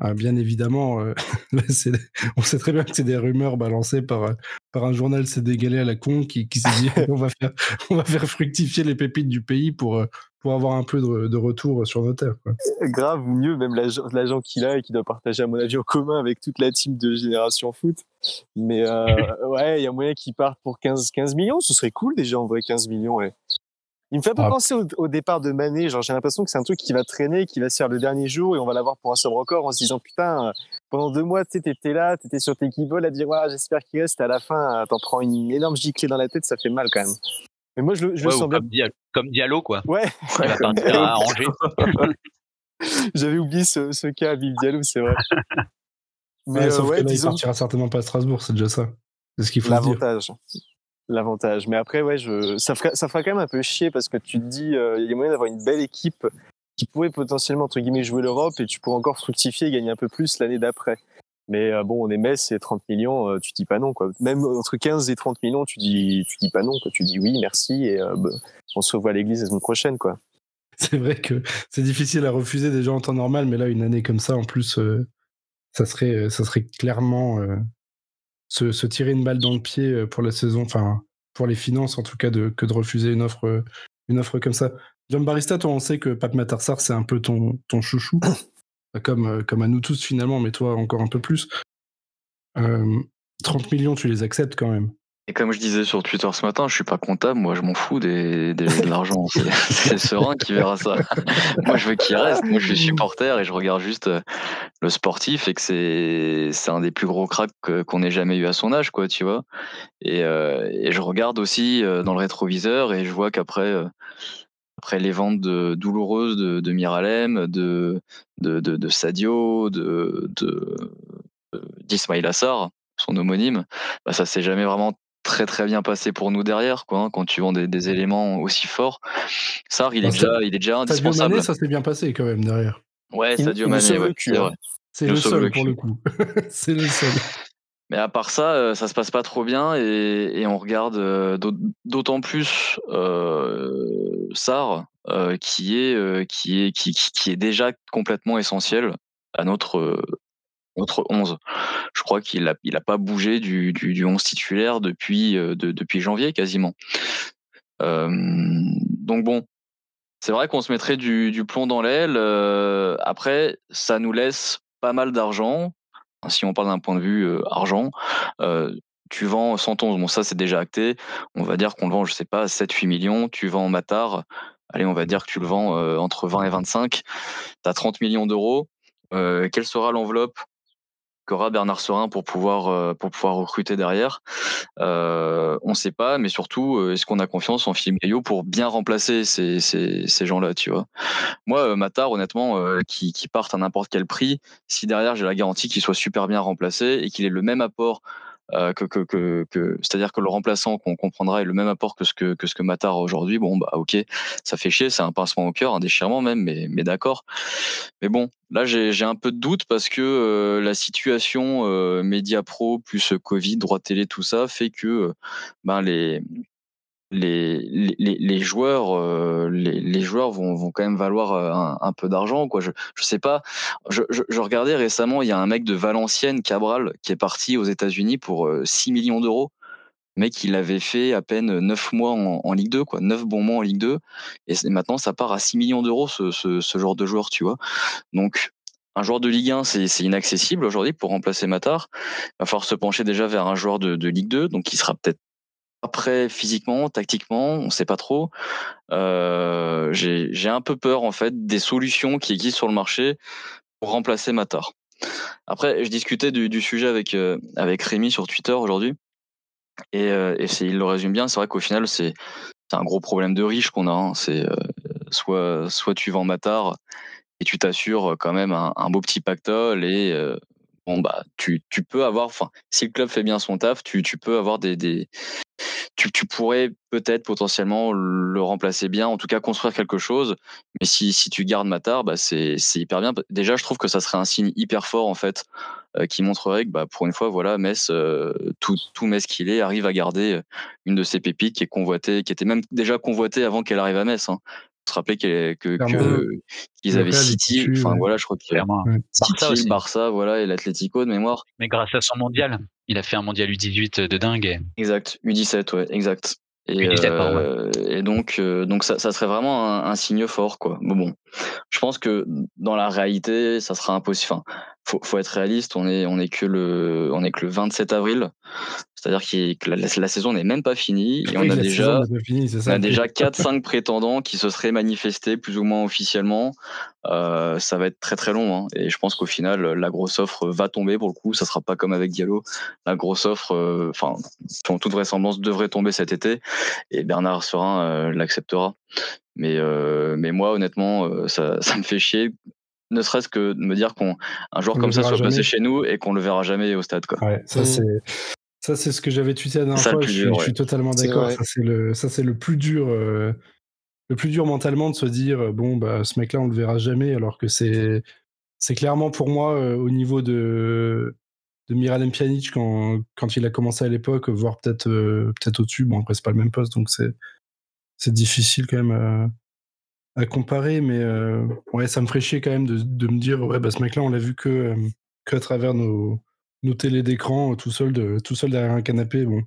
Ah, bien évidemment, euh, on sait très bien que c'est des rumeurs balancées par, par un journal sénégalais à la con qui, qui s'est dit on, va faire, on va faire fructifier les pépites du pays pour, pour avoir un peu de, retour sur nos terres. Grave, ou mieux, même l'agent qu'il a et qui doit partager, à mon avis, en commun avec toute la team de Génération Foot. Mais euh, ouais, il y a moyen qu'il parte pour 15, 15 millions. Ce serait cool déjà, en vrai, 15 millions. Ouais. Il me fait un peu ah. penser au, départ de Mané. Genre, j'ai l'impression que c'est un truc qui va traîner, qui va se faire le dernier jour et on va l'avoir pour un seul record en se disant putain, pendant deux mois, tu étais là, tu étais sur tes keyballs à dire ouais, j'espère qu'il reste. À la fin, t'en prends une énorme giclée dans la tête, ça fait mal quand même. Mais moi, je, je sens comme, bien. comme Diallo, quoi. Ouais. Il va partir à Angers. J'avais oublié ce, ce cas à Vive Diallo, c'est vrai. Mais sauf euh, que il partira certainement pas à Strasbourg, c'est déjà ça. C'est ce qu'il faut L'avantage. L'avantage. Mais après, ouais, je... ça, fera, ça fera quand même un peu chier parce que tu te dis, euh, il y a moyen d'avoir une belle équipe qui pourrait potentiellement, entre guillemets, jouer l'Europe et tu pourrais encore fructifier et gagner un peu plus l'année d'après. Mais euh, bon, on est Metz, c'est 30 millions, euh, tu dis pas non, quoi. Même entre 15 et 30 millions, tu dis, tu dis pas non, quoi. Tu dis oui, merci, et euh, bah, on se revoit à l'église la semaine prochaine, quoi. C'est vrai que c'est difficile à refuser déjà en temps normal, mais là, une année comme ça, en plus, ça, serait, ça serait clairement se, se, tirer une balle dans le pied pour la saison, enfin, pour les finances en tout cas, de, que de refuser une offre, une offre comme ça. John Barista, toi, on sait que Pat Matarsar, c'est un peu ton, ton chouchou. comme, euh, comme à nous tous finalement, mais toi encore un peu plus. 30 euh, millions, tu les acceptes quand même. Et comme je disais sur Twitter ce matin, je suis pas comptable, moi je m'en fous des, de l'argent. C'est Serein qui verra ça. moi je veux qu'il reste. Moi je suis supporter et je regarde juste euh, le sportif et que c'est c'est un des plus gros cracks qu'on ait jamais eu à son âge, quoi, tu vois. Et, et je regarde aussi dans le rétroviseur et je vois qu'après après les ventes de, douloureuses de, de Miralem, de, de, de, Sadio, de, d'Ismail Assar, son homonyme, bah ça s'est jamais vraiment très très bien passé pour nous derrière quoi hein, quand tu vends des, éléments aussi forts. Sar il est déjà il est déjà indispensable. ça s'est bien passé quand même derrière. Ouais Sadio Mané c'est vrai. C'est le, seul pour le coup. C'est le seul mais à part ça, euh, ça se passe pas trop bien et, on regarde euh, d'autant plus euh, Sar qui est qui est qui, est déjà complètement essentiel à notre notre 11. Je crois qu'il a il a pas bougé du du, du 11 titulaire depuis depuis janvier quasiment. donc bon, c'est vrai qu'on se mettrait du, plomb dans l'aile. après, ça nous laisse pas mal d'argent. Si on parle d'un point de vue argent, tu vends 111, bon ça c'est déjà acté, on va dire qu'on le vend, je sais pas, 7-8 millions, tu vends Matar, allez on va dire que tu le vends entre 20 et 25, tu as 30 millions d'euros, quelle sera l'enveloppe qu'aura Bernard Serin pour pouvoir euh, recruter derrière. Euh, on ne sait pas, mais surtout, euh, est-ce qu'on a confiance en Philippe Gaillot pour bien remplacer ces, gens-là, tu vois? Moi, Matar, honnêtement, qui, qui parte à n'importe quel prix, si derrière j'ai la garantie qu'il soit super bien remplacé et qu'il ait le même apport que c'est-à-dire que le remplaçant qu'on comprendra est le même apport que ce que, que ce Matar aujourd'hui. Bon, bah ok, ça fait chier, c'est un pincement au cœur, un déchirement même, mais, d'accord. Mais bon, là j'ai un peu de doute parce que euh, la situation euh, média pro plus Covid, droit télé, tout ça fait que ben les les, joueurs, euh, les, joueurs vont, quand même valoir euh, un, peu d'argent. Quoi. Je, je sais pas. Je, regardais récemment, il y a un mec de Valenciennes, Cabral, qui est parti aux États-Unis pour 6 euh, millions d'euros. Mec, il avait fait à peine 9 mois en, Ligue 2, quoi, 9 bons mois en Ligue 2. Et maintenant, ça part à 6 millions d'euros, ce, genre de joueur, tu vois. Donc, un joueur de Ligue 1, c'est inaccessible aujourd'hui pour remplacer Matar. Il va falloir se pencher déjà vers un joueur de, de Ligue 2, donc qui sera peut-être après, physiquement, tactiquement, on ne sait pas trop. Euh, j'ai un peu peur en fait des solutions qui existent sur le marché pour remplacer Matar. Après, je discutais du, sujet avec euh, avec Rémi sur Twitter aujourd'hui, et, euh, et il le résume bien. C'est vrai qu'au final, c'est un gros problème de riche qu'on a. Hein. C'est soit soit tu vends Matar et tu t'assures quand même un, beau petit pactole et bon bah tu, tu peux avoir enfin si le club fait bien son taf tu, tu peux avoir des tu, tu pourrais peut-être potentiellement le remplacer bien en tout cas construire quelque chose mais si, si tu gardes Matar bah c'est c'est hyper bien. Déjà je trouve que ça serait un signe hyper fort en fait euh, qui montrerait que bah pour une fois voilà Metz euh, tout tout Metz qu'il est arrive à garder une de ses pépites qui est convoitée qui était même déjà convoitée avant qu'elle arrive à Metz hein. Se rappeler qu'ils que, qu'ils avaient City, enfin voilà, je crois qu'il ouais. City, aussi. Barça, voilà, et l'Atlético de mémoire. Mais grâce à son mondial, il a fait un mondial U18 de dingue. Exact, U17, ouais, exact. Et, euh, et donc, euh, donc ça, ça serait vraiment un, un, signe fort, quoi. Bon, bon, je pense que dans la réalité, ça sera impossible. Enfin, faut, faut être réaliste. On est, on est que le, on est que le 27 avril. C'est-à-dire que la, la, saison n'est même pas finie et on a déjà, fini, ça, on a déjà 4-5 prétendants qui se seraient manifestés plus ou moins officiellement. Euh, ça va être très très long hein. et je pense qu'au final la grosse offre va tomber pour le coup. Ça sera pas comme avec Diallo. La grosse offre, euh, enfin, euh, toute vraisemblance devrait tomber cet été et Bernard Serin euh, l'acceptera. Mais euh, mais moi honnêtement, ça, ça me fait chier ne serait-ce que de me dire qu'un joueur comme ça soit passé chez nous et qu'on le verra jamais au stade. Quoi. Ouais, ça, mmh. c'est, ça, c'est ce que j'avais tweeté la dernière fois. je, suis totalement d'accord. Ça, c'est le, ça, c'est le plus dur. Euh, le plus dur mentalement de se dire euh, bon bah ce mec là on le verra jamais alors que c'est c'est clairement pour moi euh, au niveau de de Miralem Pjanic quand, quand il a commencé à l'époque voire peut-être peut-être au-dessus bon après c'est pas le même poste donc c'est c'est difficile quand même à comparer mais ouais ça me ferait chier quand même de, de me dire ouais bah ce mec là on l'a vu que que à travers nos nos télés d'écran euh, tout seul, de, tout seul derrière un canapé. Bon,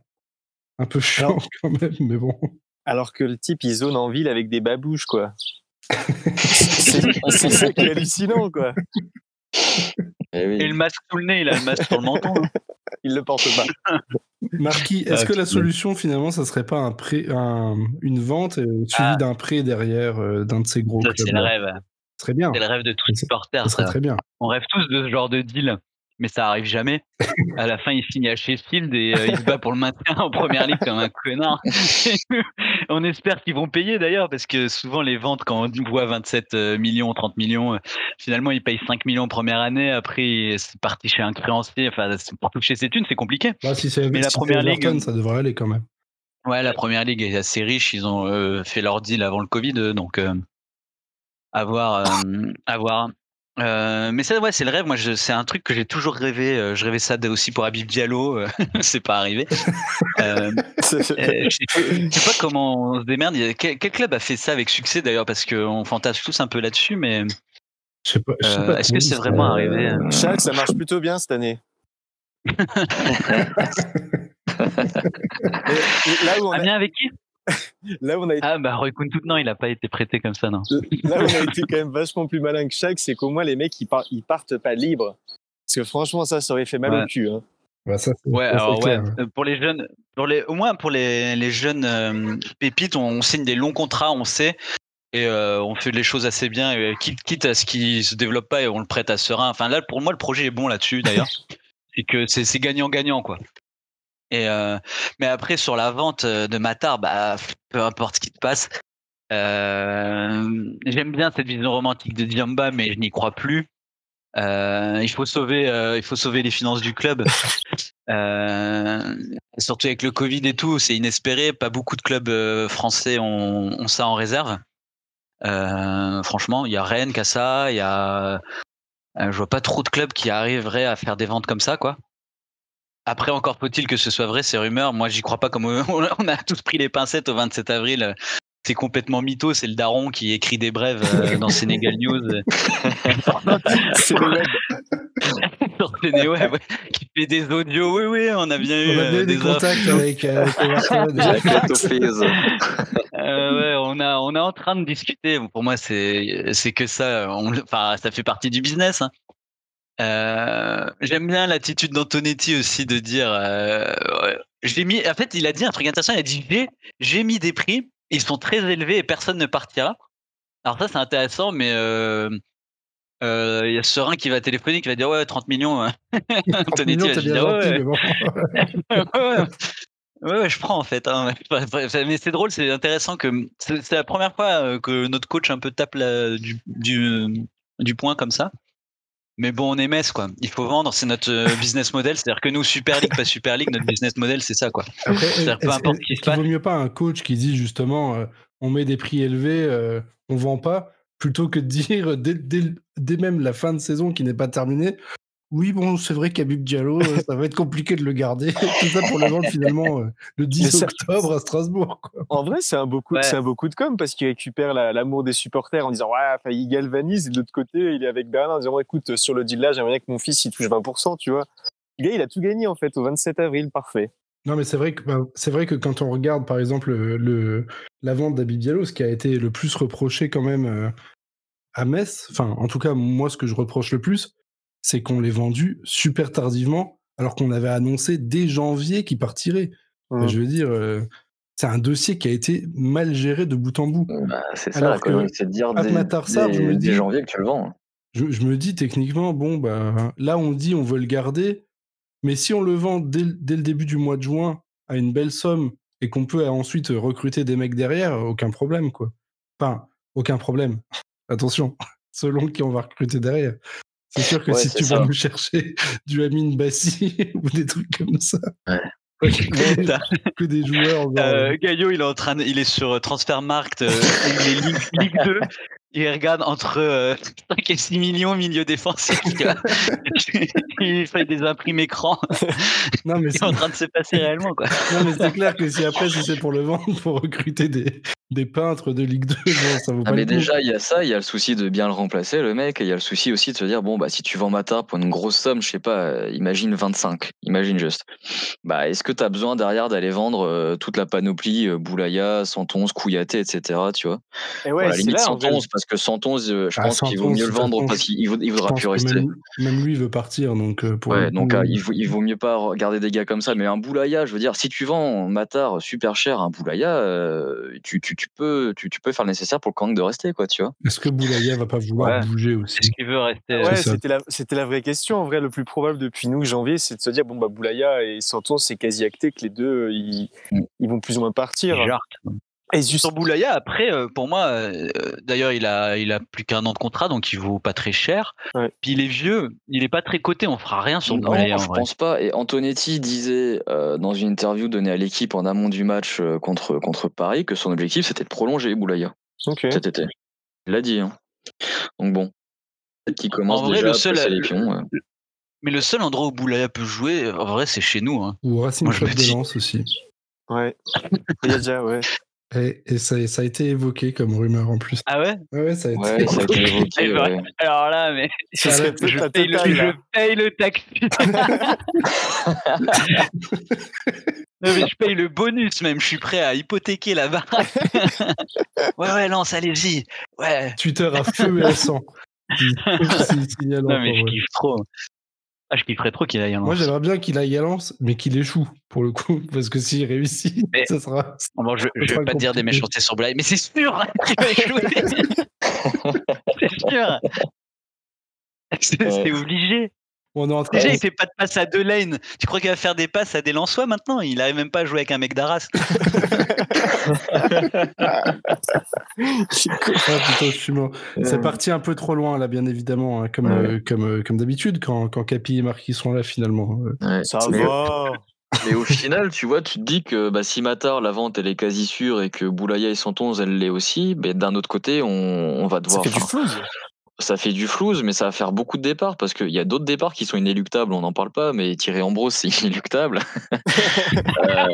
un peu chiant quand même, mais bon. Alors que le type, il zone en ville avec des babouches, quoi. c'est ça qui est hallucinant, quoi. Et, oui. Et, le masque sous le nez, il a le masque sur le menton. Hein. Il le porte pas. Marquis, est-ce que la solution finalement, ça serait pas un prêt, un, une vente euh, suivie ah. d'un prêt derrière euh, d'un de ces gros ça, clubs C'est le rêve. Très bien. C'est le rêve de tous les supporters. Ça serait très bien. On rêve tous de ce genre de deal mais ça arrive jamais. À la fin, il signe à Sheffield et euh, il se bat pour le maintien en première ligue comme un connard. on espère qu'ils vont payer d'ailleurs, parce que souvent les ventes, quand on voit 27 euh, millions, 30 millions, euh, finalement ils payent 5 millions première année, après c'est parti chez un créancier. Enfin, pour toucher ses thunes, c'est compliqué. Bah, si mais la première ligue, ça devrait aller quand même. Ouais, la première ligue est assez riche. Ils ont fait leur deal avant le Covid, donc à voir, à voir. Euh, mais ça, ouais, c'est le rêve. Moi, c'est un truc que j'ai toujours rêvé. Euh, je rêvais ça aussi pour Habib Diallo. Euh, c'est pas arrivé. euh, je sais pas comment on se démerde. Quel, quel, club a fait ça avec succès d'ailleurs Parce qu'on fantasme tous un peu là-dessus, mais. Je sais pas. pas Est-ce que c'est vraiment arrivé Chaque, ça marche plutôt bien cette année. là où on a... avec qui? Là, on a été... Ah, bah, tout non, il n'a pas été prêté comme ça, non. là, on a été quand même vachement plus malin que chaque, c'est qu'au moins, les mecs, ils, ils partent pas libres. Parce que franchement, ça, ça aurait fait mal au cul. Hein. Bah, ça, ouais, alors ouais, euh, pour les jeunes, pour les, au moins pour les, les jeunes euh, pépites, on, signe des longs contrats, on sait, et euh, on fait les choses assez bien, quitte, quitte, à ce qui se développe pas et on le prête à serein. Enfin là, pour moi, le projet est bon là-dessus d'ailleurs, c'est que c'est gagnant-gagnant quoi. Et mais après sur la vente de Matar, bah peu importe ce qui se passe. J'aime bien cette vision romantique de Diamba, mais je n'y crois plus. Euh, il faut sauver, euh, il faut sauver les finances du club. Euh, surtout avec le Covid et tout, c'est inespéré. Pas beaucoup de clubs français ont, ça en réserve. franchement, il y a Rennes qui ça. Il y a, je vois pas trop de clubs qui arriveraient à faire des ventes comme ça, quoi. Après, encore faut-il que ce soit vrai, ces rumeurs. Moi, j'y crois pas comme on a tous pris les pincettes au 27 avril c'est complètement mytho, c'est le daron qui écrit des brèves euh, dans Sénégal News. c'est le web. Ouais, qui fait des audios. Oui, oui, on a bien eu on a euh, des, contacts avec, euh, ouais, on a, on est en train de discuter. Pour moi, c'est, c'est que ça. enfin, ça fait partie du business. Hein. J'aime bien l'attitude d'Antonetti aussi de dire. j'ai mis. En fait, il a dit un truc intéressant. Il a dit j'ai mis des prix ils sont très élevés et personne ne partira. Alors ça, c'est intéressant, mais euh, euh, il y a Serein qui va téléphoner, qui va dire ouais 30 millions. Hein. Anthony va dire ouais, ouais. je prends en fait. Hein. Mais c'est drôle, c'est intéressant que c'est la première fois euh, que notre coach un peu tape du, du, du point comme ça. Mais bon, on est Metz, quoi. Il faut vendre, c'est notre euh, business model. C'est-à-dire que nous, Super League, pas Super League, notre business model, c'est ça, quoi. Après, peu importe ce qui se passe. vaut mieux pas un coach qui dit justement, euh, on met des prix élevés, euh, on vend pas, plutôt que de dire dès, dès, même la fin de saison qui n'est pas terminée, oui, bon, c'est vrai qu'Abib Diallo, euh, ça va être compliqué de le garder. Tout ça pour le vendre finalement euh, le 10 octobre à Strasbourg. En vrai, c'est un, beau coup, un beau de com parce qu'il récupère l'amour des supporters en disant Ouais, il galvanise. Et de l'autre côté, il est avec Bernard en disant Écoute, sur le deal là, j'aimerais bien que mon fils il touche 20%, tu vois. Le gars, il a tout gagné en fait au 27 avril, parfait. Non, mais c'est vrai, que, bah, c'est vrai que quand on regarde par exemple le, la vente d'Abib Diallo, ce qui a été le plus reproché quand même euh, à Metz, enfin, en tout cas, moi, ce que je reproche le plus, c'est qu'on l'ait vendu super tardivement, alors qu'on avait annoncé dès janvier qu'il partirait. Mmh. je veux dire, euh, c'est un dossier qui a été mal géré de bout en bout. Bah, c'est ça, la c'est de dire dès, je me dis, janvier que tu le vends. Je, me dis techniquement, bon, bah, là on dit on veut le garder, mais si on le vend dès, dès le début du mois de juin à une belle somme et qu'on peut ensuite recruter des mecs derrière, aucun problème, quoi. Enfin, aucun problème. Attention, selon qui on va recruter derrière. C'est sûr que si tu vas nous chercher du Amin Bassi ou des trucs comme ça. que des joueurs. Euh, Gaillot, il est en train, il est sur Transfermarkt, euh, il est Ligue 2 il regarde entre 5 euh, et 6 millions milieu défensif. il fait des imprimes écran. Non, mais c'est en train de se passer réellement. Quoi. Non, mais c'est clair que si après, si c'est pour le vendre, pour recruter des, des peintres de Ligue 2, ça vaut ah, pas Mais déjà, il y a ça, il y a le souci de bien le remplacer, le mec, et il y a le souci aussi de se dire bon, bah, si tu vends Matar pour une grosse somme, je sais pas, euh, imagine 25, imagine juste. Bah, est-ce que tu as besoin derrière d'aller vendre euh, toute la panoplie, Boulaya, Santon, Kouyaté, etc., tu vois? Et ouais, la limite, Santon, parce que Santon, euh, je ah, pense qu'il vaut mieux le vendre parce qu'il ne voudra plus rester. Même, lui, il veut partir. Donc, euh, pour ouais, donc euh, il, vaut, il vaut mieux pas garder des gars comme ça. Mais un Boulaya, je veux dire, si tu vends Matar super cher, un Boulaya, tu, tu, tu, peux, tu, tu, peux faire le nécessaire pour le camp de rester, quoi, tu vois. Est-ce que Boulaya va pas vouloir bouger aussi Est-ce qu'il veut rester Ouais, c'était la, la, vraie question. En vrai, le plus probable depuis nous, janvier, c'est de se dire bon, bah, Boulaya et Santon, c'est quasi acté que les deux, ils, mm. ils vont plus ou moins partir. Et sur Boulaya, après, euh, pour moi, euh, d'ailleurs, il a, il a plus qu'un an de contrat, donc il vaut pas très cher. Puis il est vieux, il est pas très coté, on fera rien sur non, Boulaya. je pense pas. Et Antonetti disait euh, dans une interview donnée à l'équipe en amont du match contre, contre Paris que son objectif c'était de prolonger Boulaya cet été. Il l'a dit. Hein. Donc bon, qui commence déjà le seul, à les pions. Mais le seul endroit où Boulaya peut jouer, en vrai, c'est chez nous. Hein. Ou Racing Club de Lens aussi. Ouais. Il y a déjà, ouais. Et, ça, a été évoqué comme rumeur en plus. Ah ouais? Ouais, ça a été, évoqué. Alors là, mais je, paye le, je, paye le, taxi. je paye le bonus même, je suis prêt à hypothéquer la baraque. ouais, ouais, lance, allez-y. Ouais. Twitter à feu et à sang. non, mais je kiffe trop. Ah, je kifferais trop qu'il aille à Lens. Moi, j'aimerais bien qu'il aille à Lens, mais qu'il échoue, pour le coup. Parce que s'il réussit, ça sera. Bon, je ne vais pas dire des méchancetés sur Blaye, mais c'est sûr qu'il va échouer. c'est sûr. C'est obligé. Déjà, il fait pas de passe à deux lanes. Tu crois qu'il va faire des passes à des Lensois maintenant? Il n'arrive même pas à jouer avec un mec d'Arras. C'est parti un peu trop loin, là, bien évidemment, hein, comme, euh, comme, euh, comme d'habitude, quand, quand Capi et Marquis sont là, finalement. Ça va. Mais au final, tu vois, tu te dis que bah, si Matar, la vente, elle est quasi sûre et que Boulaya et Santonz, elle l'est aussi, ben, d'un autre côté, on, on va devoir. Ça fait du ça fait du flouze, mais ça va faire beaucoup de départs parce qu'il y a d'autres départs qui sont inéluctables, on n'en parle pas, mais Thierry Ambrose, c'est inéluctable. euh,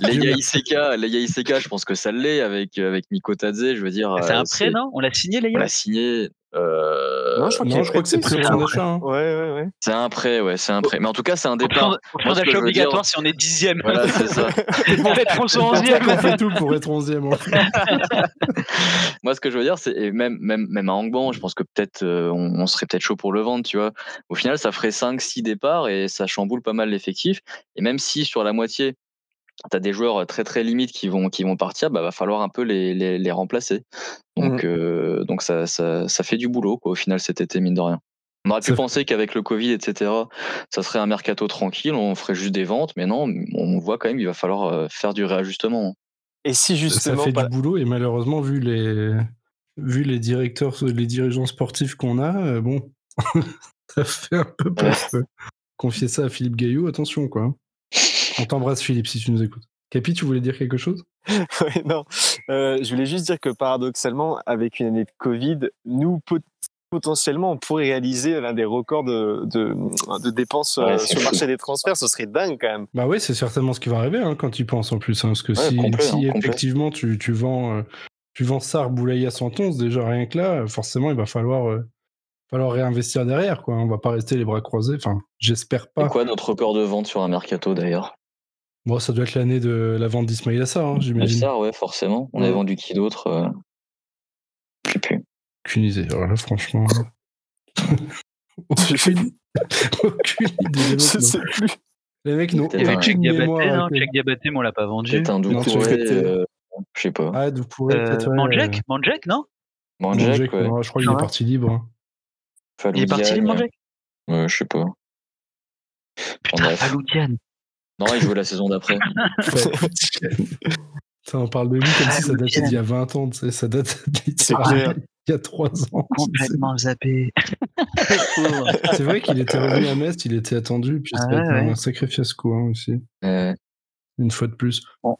les Iseka, je pense que ça l'est avec, avec Nico Tadze, je veux dire. C'est un euh, prêt, non On l'a signé, les On l'a signé. Euh... Non, je crois, que c'est plus un achat. Hein. Ouais, ouais, ouais. C'est un prêt, ouais, c'est un prêt. Mais en tout cas, c'est un départ. Option d'achat obligatoire si on est dixième. Voilà, c'est ça. pour être onzième. On fait tout pour être onzième. Moi, ce que je veux dire, c'est même, même, même à Angban, je pense que peut-être euh, on, serait peut-être chaud pour le vendre, tu vois. Au final, ça ferait 5-6 départs et ça chamboule pas mal l'effectif. Et même si sur la moitié, tu as des joueurs très très limites qui vont, qui vont partir, bah, va falloir un peu les, les, les remplacer. Donc, mmh. euh, donc ça, ça, ça, fait du boulot quoi, au final cet été, mine de rien. On aurait pu penser qu'avec le Covid, etc., ça serait un mercato tranquille, on ferait juste des ventes, mais non, on voit quand même qu'il va falloir faire du réajustement. Et si justement. Ça fait du boulot, et malheureusement, vu les, vu les directeurs, les dirigeants sportifs qu'on a, bon, ça fait un peu peur. Confier ça à Philippe Gaillot, attention quoi. On t'embrasse, Philippe, si tu nous écoutes. Capi, tu voulais dire quelque chose? Oui, non. Euh, je voulais juste dire que paradoxalement, avec une année de Covid, nous, potentiellement, on pourrait réaliser l'un des records de, de, dépenses euh, sur le marché des transferts. Ce serait dingue quand même. Bah oui, c'est certainement ce qui va arriver hein, quand tu penses en plus. Hein, parce que si, si hein, effectivement tu, tu vends, euh, tu vends Sar, Boulaya, Santons, déjà rien que là, forcément, il va falloir falloir réinvestir derrière, quoi. On va pas rester les bras croisés. Enfin, j'espère pas. C'est quoi notre record de vente sur un mercato d'ailleurs? Bon, ça doit être l'année de la vente d'Ismail Assar, hein, j'imagine. Assar, ouais, forcément. On a vendu qui d'autre euh... Je sais plus. Aucune idée. Alors là, franchement. aucune... aucune idée. Je sais plus. Les mecs n'ont aucune mémoire. Hein, Check Diabaté, mais on l'a pas vendu. C'est un Doucouré, euh... je sais pas. Ah, Doucouré, euh, peut-être. Non? Manjek, ouais. je crois qu'il est parti libre. Hein. Il est parti libre, Manjek Ouais, je sais pas. Putain, Faloudiane. Non, il jouait la saison d'après. on parle de lui comme si ça datait d'il y a 20 ans, tu sais, ça date d'il y a 3 ans. Complètement zappé. c'est vrai qu'il était revenu à Metz, il était attendu, puis c'était ah un sacré fiasco hein, aussi. Une fois de plus. Bon.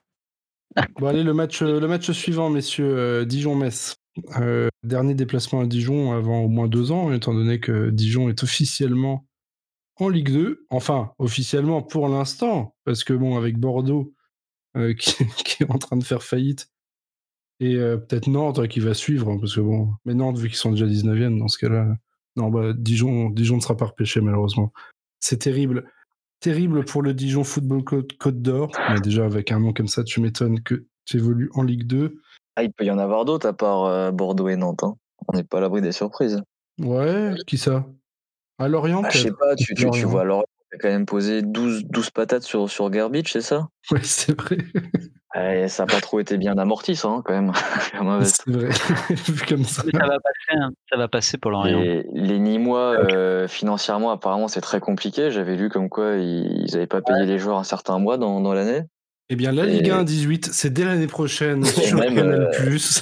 allez, le match, le match suivant, messieurs, euh, Dijon-Metz. Euh, dernier déplacement à Dijon avant au moins deux ans, étant donné que Dijon est officiellement en Ligue 2. Enfin, officiellement pour l'instant, parce que bon, avec Bordeaux euh, qui, est en train de faire faillite, et euh, peut-être Nantes qui va suivre, hein, parce que bon, mais Nantes, vu qu'ils sont déjà 19e, dans ce cas-là, non, bah, Dijon, Dijon ne sera pas repêché, malheureusement. C'est terrible. Terrible pour le Dijon Football Côte d'Or. Mais déjà, avec un nom comme ça, tu m'étonnes que tu évolues en Ligue 2. Ah, il peut y en avoir d'autres à part euh, Bordeaux et Nantes. Hein. On n'est pas à l'abri des surprises. Ouais, qui ça? À Lorient bah, Je sais pas, tu, tu, vois Lorient a quand même posé 12, 12 patates sur, sur Garbage, c'est ça? Oui, c'est vrai. ça n'a pas trop été bien amorti, ça, hein, quand même. c'est vrai, comme ça. ça va passer, hein. ça va passer pour Lorient. Les, les Nîmois, euh, financièrement, apparemment, c'est très compliqué. J'avais lu comme quoi ils n'avaient pas payé les joueurs un certain mois dans, dans l'année. Eh bien, la Ligue 1 18, c'est dès l'année prochaine sur même, Canal+.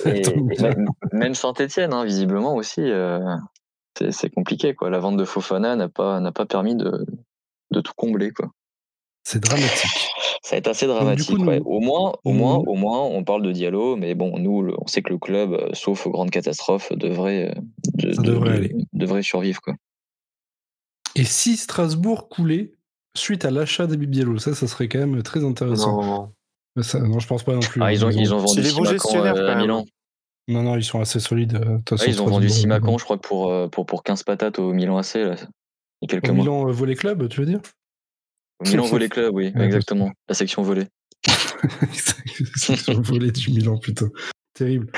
Euh, même, Saint-Etienne, hein, visiblement aussi. Euh, c'est compliqué quoi. La vente de Fofana n'a pas n'a pas permis de, de tout combler quoi. C'est dramatique. Ça va être assez dramatique. Au moins, au moins, au moins, on parle de Diallo, mais bon, nous, on sait que le club, euh, sauf aux grandes catastrophes, devrait, euh, devrait, devrait, survivre quoi. Et si Strasbourg coulait suite à l'achat des Diallo, ça, ça serait quand même très intéressant. non, je pense pas non plus. Ah, hein, ils, ont, ils ont vendu des bons gestionnaires, à Milan. Non, non, ils sont assez solides. Euh, ils ont vendu Simacan, je crois, pour, euh, pour, pour 15 patates au Milan AC, là, il y a quelques au mois. Milan Volley Club, tu veux dire? Au Milan Volley Club, oui, exactement. La section volley. section volley du Milan, putain. Terrible.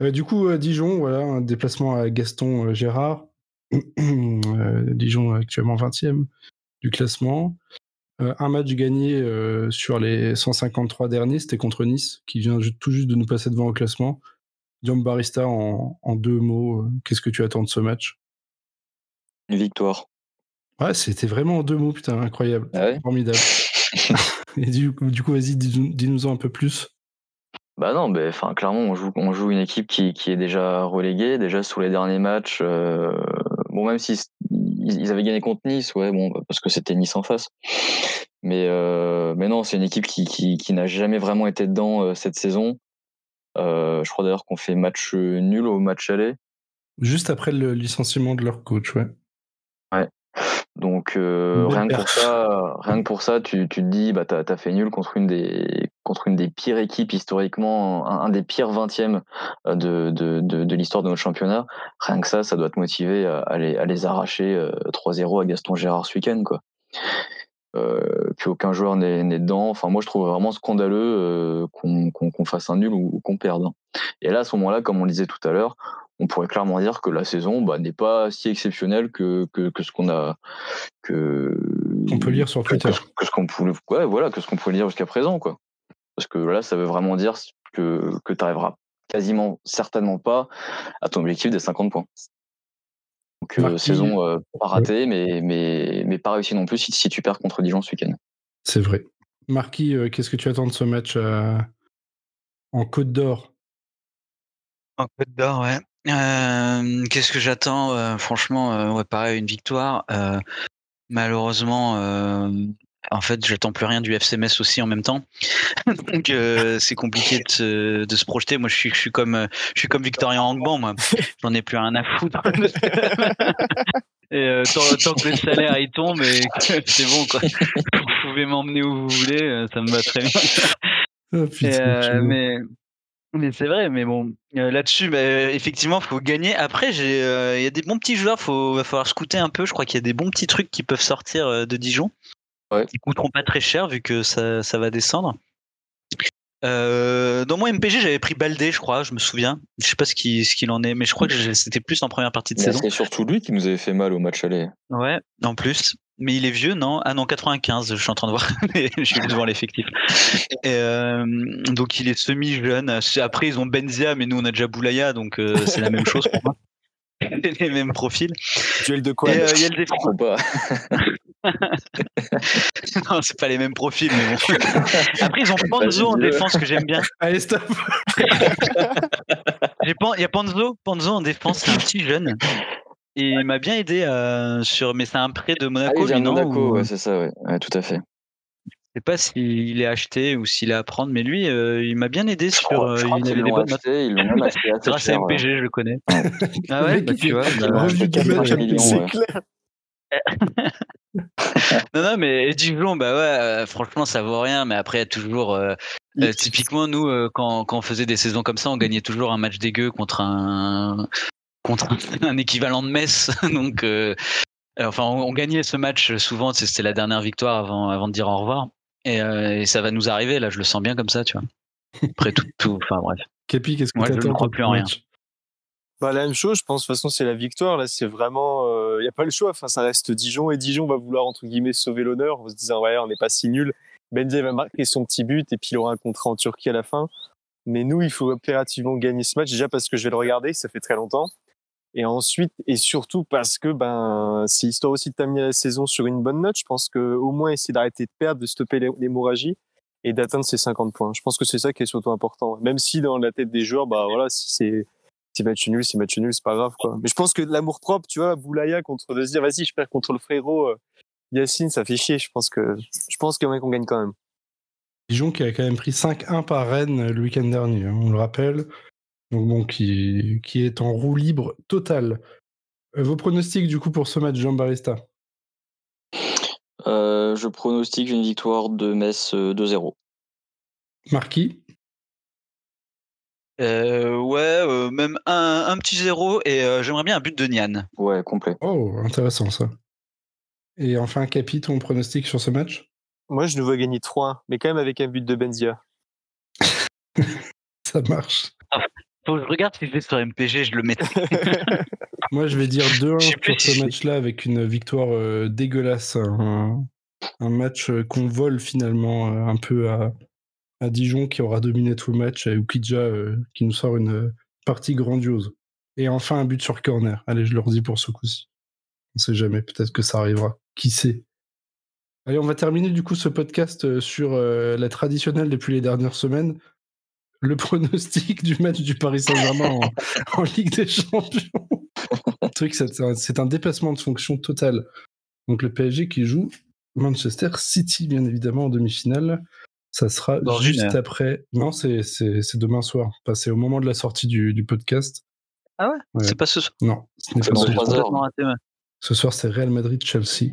du coup, Dijon, voilà, un déplacement à Gaston Gérard. Dijon actuellement 20e du classement. Euh, un match gagné euh, sur les 153 derniers, c'était contre Nice, qui vient tout juste de nous passer devant au classement. Diom Barista, en, deux mots, euh, qu'est-ce que tu attends de ce match? Une victoire. Ouais, c'était vraiment en deux mots, putain, incroyable. Ah Formidable. Et du, coup, vas-y, dis-nous-en un peu plus. Bah non, bah, enfin clairement, on joue, on joue une équipe qui, est déjà reléguée, déjà sur les derniers matchs. bon, même si ils, avaient gagné contre Nice, ouais, bon, parce que c'était Nice en face. Mais, euh, mais non, c'est une équipe qui, qui, n'a jamais vraiment été dedans euh, cette saison. Euh, je crois d'ailleurs qu'on fait match nul au match aller. Juste après le licenciement de leur coach, ouais. Ouais. Donc euh, rien, que pour ça, rien que pour ça, tu, tu te dis, bah t'as as fait nul contre une des contre une des pires équipes historiquement, un, des pires 20e euh, de, de, de, de l'histoire de notre championnat. Rien que ça, ça doit te motiver à, les, à les arracher 3-0 euh, à Gaston Gérard ce week-end, quoi. Euh, puis aucun joueur n'est dedans. Enfin, moi, je trouve vraiment scandaleux euh, qu'on fasse un nul ou, qu'on perde. Et là, à ce moment-là, comme on le disait tout à l'heure, on pourrait clairement dire que la saison bah, n'est pas si exceptionnelle que, que, que ce qu'on a que on peut lire sur Twitter que, ce qu'on pouvait ouais, voilà que ce qu'on pouvait lire jusqu'à présent quoi parce que là ça veut vraiment dire que que tu arriveras quasiment certainement pas à ton objectif des 50 points donc euh, saison euh, pas ratée mais mais mais pas réussie non plus si, si tu perds contre Dijon ce week-end. C'est vrai. Marquis euh, qu'est-ce que tu attends de ce match en Côte d'Or? En Côte d'Or ouais. Qu'est-ce que j'attends? Franchement, ouais, pareil, une victoire. malheureusement, en fait, j'attends plus rien du FCMS aussi en même temps. Donc, c'est compliqué de se, de se, projeter. Moi, je suis, je suis comme, je suis comme Victorien Angban, moi. J'en ai plus rien à foutre. Et tant, que le salaire il tombe, c'est bon quoi. Vous pouvez m'emmener où vous voulez, ça me va très bien. Oh, mais mais c'est vrai, mais bon, euh, là-dessus, bah, effectivement, il faut gagner. Après, euh, il y a des bons petits joueurs, il va falloir scouter un peu. Je crois qu'il y a des bons petits trucs qui peuvent sortir euh, de Dijon. Ouais. Ils coûteront pas très cher vu que ça, ça va descendre. dans mon MPG, j'avais pris Baldé, je crois, je me souviens. Je sais pas ce qu'il ce qu'il en est, mais je crois que c'était plus en première partie de saison. C'est surtout lui qui nous avait fait mal au match aller. Ouais, en plus. Mais il est vieux, non? Ah non, 95, je suis en train de voir, je suis devant l'effectif. Euh, donc il est semi-jeune. Après, ils ont Benzia, mais nous, on a déjà Boulaya, donc euh, c'est la même chose pour moi. Les mêmes profils. Duel de quoi euh, Il y a le défense. non, c'est pas les mêmes profils, mais bon. Après, ils ont Panzo en défense que j'aime bien. Allez, stop. Il y a Panzo, Panzo en défense, c'est un petit jeune. Et il m'a bien aidé euh, sur. Mais c'est un prêt de Monaco, ah, Monaco, ouais, c'est ça, ouais. tout à fait. Je sais pas s'il est acheté ou s'il est à prendre, mais lui, euh, il m'a bien aidé sur. Euh, il avait des bonnes acheté, Ils l'ont même acheté assez Grâce à MPG, je le connais. ah ouais, bah, tu vois. Bah, c'est clair. Non, non, mais Dijon, bah ouais, franchement, ça vaut rien. Mais après, toujours. typiquement, nous, quand, quand, on faisait des saisons comme ça, on gagnait toujours un match dégueu contre un, contre un équivalent de Metz. Donc, euh, enfin, on, gagnait ce match souvent. C'était la dernière victoire avant, avant de dire au revoir. Euh, et, ça va nous arriver. Là, je le sens bien comme ça, tu vois. Après tout, tout enfin bref. Képi, qu'est-ce que tu Je ne crois plus en rien. Bah, la même chose, je pense. De toute façon, c'est la victoire. Là, c'est vraiment. N'y a pas le choix. Enfin, ça reste Dijon et Dijon va vouloir, entre guillemets, sauver l'honneur en se disant, ouais, on n'est pas si nul. Benzé va marquer son petit but et puis il aura un contrat en Turquie à la fin. Mais nous, il faut impérativement gagner ce match. Déjà parce que je vais le regarder, ça fait très longtemps. Et ensuite, et surtout parce que ben, c'est histoire aussi de terminer la saison sur une bonne note. Je pense que au moins essayer d'arrêter de perdre, de stopper l'hémorragie et d'atteindre ces 50 points. Je pense que c'est ça qui est surtout important. Même si dans la tête des joueurs, bah voilà, si c'est si match nul, si match nul, c'est pas grave quoi. Mais je pense que l'amour propre, tu vois, Boulaya contre de se dire vas-y, je perds contre le frérot euh, Yacine, ça fait chier. Je pense que je pense qu'on gagne quand même. Dijon qui a quand même pris 5-1 par Rennes le week-end dernier, hein, on le rappelle donc bon, qui, qui est en roue libre totale. Euh, vos pronostics du coup pour ce match, Jean Barista? Euh, Je pronostique une victoire de Metz 2-0. Marquis? Euh, Ouais, même un, petit zéro et j'aimerais bien un but de Nian. Ouais, complet. Oh, intéressant ça. Et enfin, Capi, ton pronostic sur ce match? Moi, je nous vois gagner 3-1, mais quand même avec un but de Benzia. ça marche. Ah, faut que je regarde si je vais sur MPG, je le mets. Moi, je vais dire 2-1 pour ce match-là avec une victoire euh, dégueulasse. Un, match euh, qu'on vole finalement euh, un peu à, Dijon qui aura dominé tout le match et Ukidja qui nous sort une partie grandiose. Et enfin, un but sur corner. Allez, je leur dis pour ce coup-ci. On sait jamais, peut-être que ça arrivera. Qui sait? Allez, on va terminer du coup ce podcast sur la traditionnelle depuis les dernières semaines le pronostic du match du Paris Saint-Germain en, Ligue des Champions. le truc, c'est un, dépassement de fonction total. Donc le PSG qui joue Manchester City, bien évidemment, en demi-finale. Ça sera juste après. Non, c'est demain soir. c'est au moment de la sortie du, podcast. Ah ouais, C'est pas ce soir? Non, ce n'est pas ce soir. Ce soir, c'est Real Madrid-Chelsea.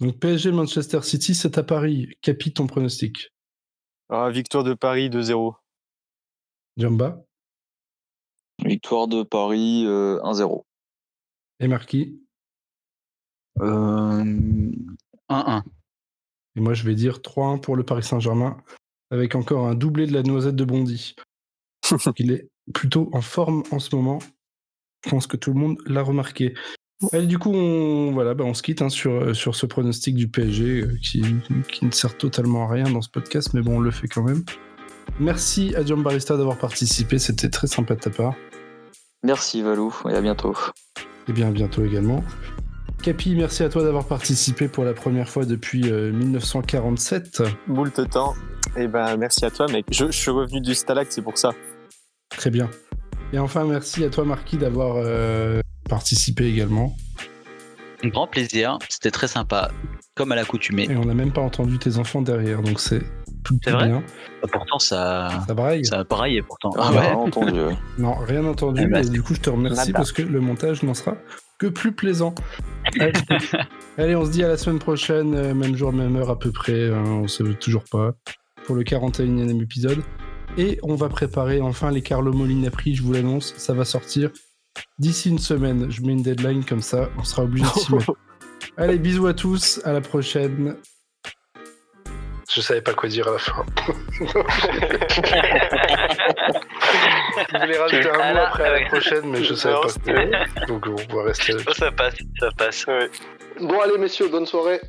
Donc PSG Manchester City, c'est à Paris. Capi, ton pronostic? Ah, Victoire de Paris 2-0. Jamba? Victoire de Paris 1-0. Euh, Et Marquis? 1-1. Euh, Et moi, je vais dire 3-1 pour le Paris Saint-Germain, avec encore un doublé de la noisette de Bondy. Il est plutôt en forme en ce moment. Je pense que tout le monde l'a remarqué. Allez, du coup, on, voilà, bah, on se quitte hein, sur, sur ce pronostic du PSG euh, qui, qui, ne sert totalement à rien dans ce podcast, mais bon, on le fait quand même. Merci à John Barista d'avoir participé, c'était très sympa de ta part. Merci Valou, et à bientôt. Et bien à bientôt également. Capi, merci à toi d'avoir participé pour la première fois depuis 1947. Euh, Boule de temps. Et eh ben merci à toi mec. Je, suis revenu du Stalact, c'est pour ça. Très bien. Et enfin merci à toi Marquis d'avoir euh, participé également. Un grand plaisir, c'était très sympa, comme à l'accoutumée. Et on n'a même pas entendu tes enfants derrière, donc c'est c'est vrai bien. Bah, pourtant, ça. Ça braille. Ça braille, pourtant. Ah, ouais. entendu. Non, rien entendu. Eh ben, du coup, je te remercie parce que le montage n'en sera que plus plaisant. Allez. on se dit à la semaine prochaine, euh, même jour, même heure à peu près. Hein, on ne sait toujours pas. Pour le 41e épisode. Et on va préparer enfin les Carlo Molina prix, je vous l'annonce, ça va sortir d'ici une semaine. Je mets une deadline comme ça, on sera obligé de s'y mettre. Allez, bisous à tous, à la prochaine. Je savais pas quoi dire à la fin. je voulais rajouter un mot après à la prochaine, mais je savais pas. Donc on va rester. Ça passe, ça passe. Bon allez messieurs, bonne soirée.